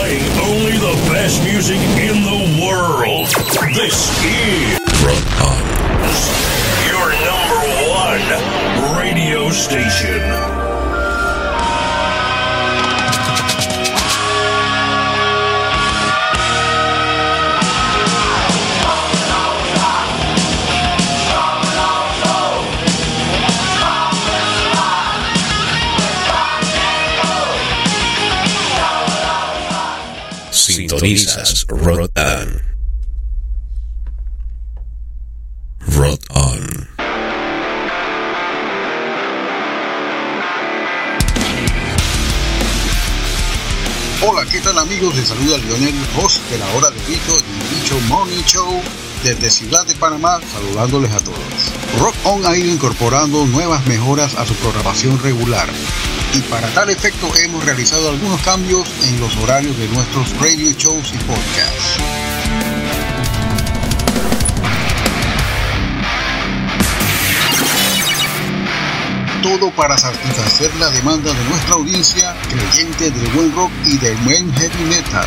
Playing only the best music in the world. This is Your number one radio station. Sintonizas Rot On. Rot On. Hola, ¿qué tal amigos? Les saluda Lionel, host de la hora de bicho, del bicho Morning Show desde Ciudad de Panamá, saludándoles a todos. Rock On ha ido incorporando nuevas mejoras a su programación regular y para tal efecto hemos realizado algunos cambios en los horarios de nuestros radio shows y podcasts. Todo para satisfacer la demanda de nuestra audiencia creyente del buen rock y del buen heavy metal.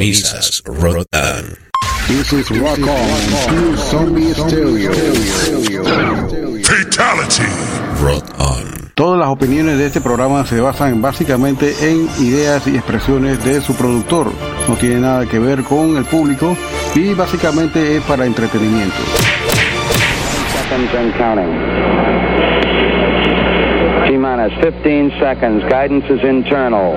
Sintonizas Rot On. This is Rock On through Zombie Stereo. Fatality. Rot On. Todas las opiniones de este programa se basan básicamente en ideas y expresiones de su productor. No tiene nada que ver con el público y básicamente es para entretenimiento. seconds and counting. T minus 15 seconds. Guidance is internal.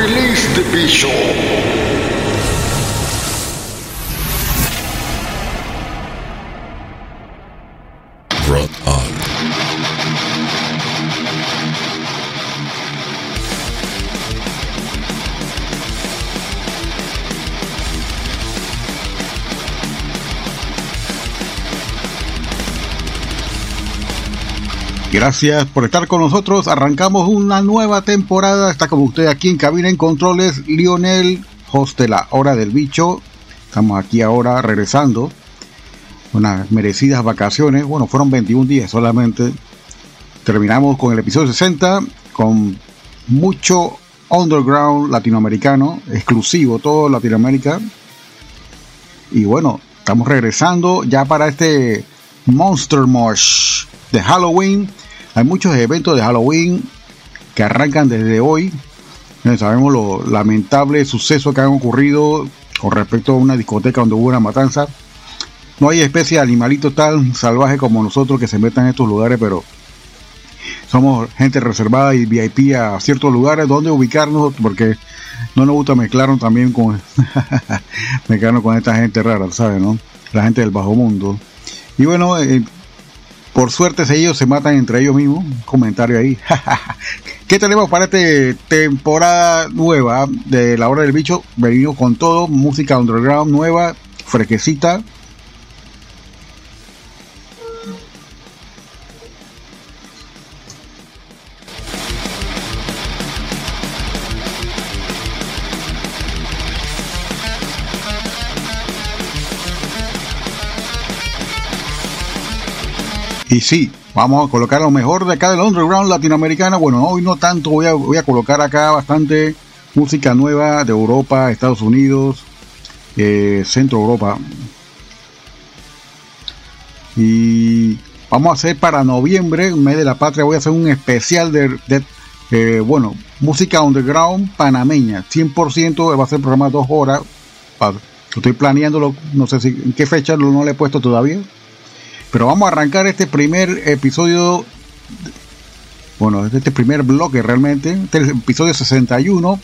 Release the Bishop. Gracias por estar con nosotros. Arrancamos una nueva temporada. Está como usted aquí en cabina en controles. Lionel, host de la hora del bicho. Estamos aquí ahora regresando. Unas merecidas vacaciones. Bueno, fueron 21 días solamente. Terminamos con el episodio 60 con mucho underground latinoamericano, exclusivo todo Latinoamérica. Y bueno, estamos regresando ya para este Monster Mosh de Halloween. Hay muchos eventos de Halloween que arrancan desde hoy. Eh, Sabemos lo lamentable suceso que han ocurrido con respecto a una discoteca donde hubo una matanza. No hay especie de animalito tan salvaje como nosotros que se metan en estos lugares, pero somos gente reservada y VIP a ciertos lugares donde ubicarnos porque no nos gusta mezclarnos también con mezclarnos con esta gente rara, ¿sabes? No? La gente del bajo mundo. Y bueno, eh, Por suerte ellos se matan entre ellos mismos. Comentario ahí. ¿Qué tenemos para esta temporada nueva de La Hora del Bicho? Venimos con todo, música underground nueva, fresquecita. Y sí, vamos a colocar lo mejor de acá del underground latinoamericana. Bueno, hoy no tanto, voy a, voy a colocar acá bastante música nueva de Europa, Estados Unidos, eh, Centro Europa. Y vamos a hacer para noviembre, mes de la patria, voy a hacer un especial de, eh, bueno, música underground panameña. 100% va a ser programa dos horas. Estoy planeándolo, no sé si en qué fecha no le he puesto todavía. Pero vamos a arrancar este primer episodio. Bueno, este primer bloque realmente. Este episodio 61.